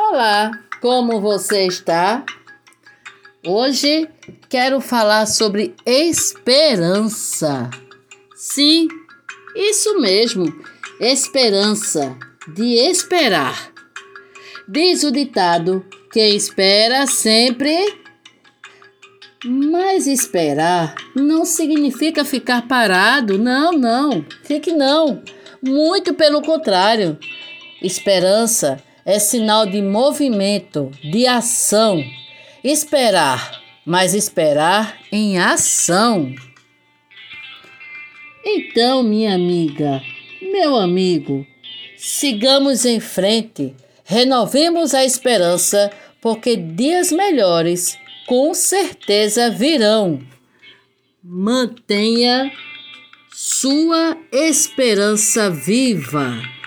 Olá, como você está? Hoje quero falar sobre esperança. Sim, isso mesmo, esperança, de esperar. Diz o ditado: quem espera sempre. Mas esperar não significa ficar parado, não, não, fique não. Muito pelo contrário. Esperança é sinal de movimento, de ação. Esperar, mas esperar em ação. Então, minha amiga, meu amigo, sigamos em frente, renovemos a esperança, porque dias melhores com certeza virão. Mantenha sua esperança viva.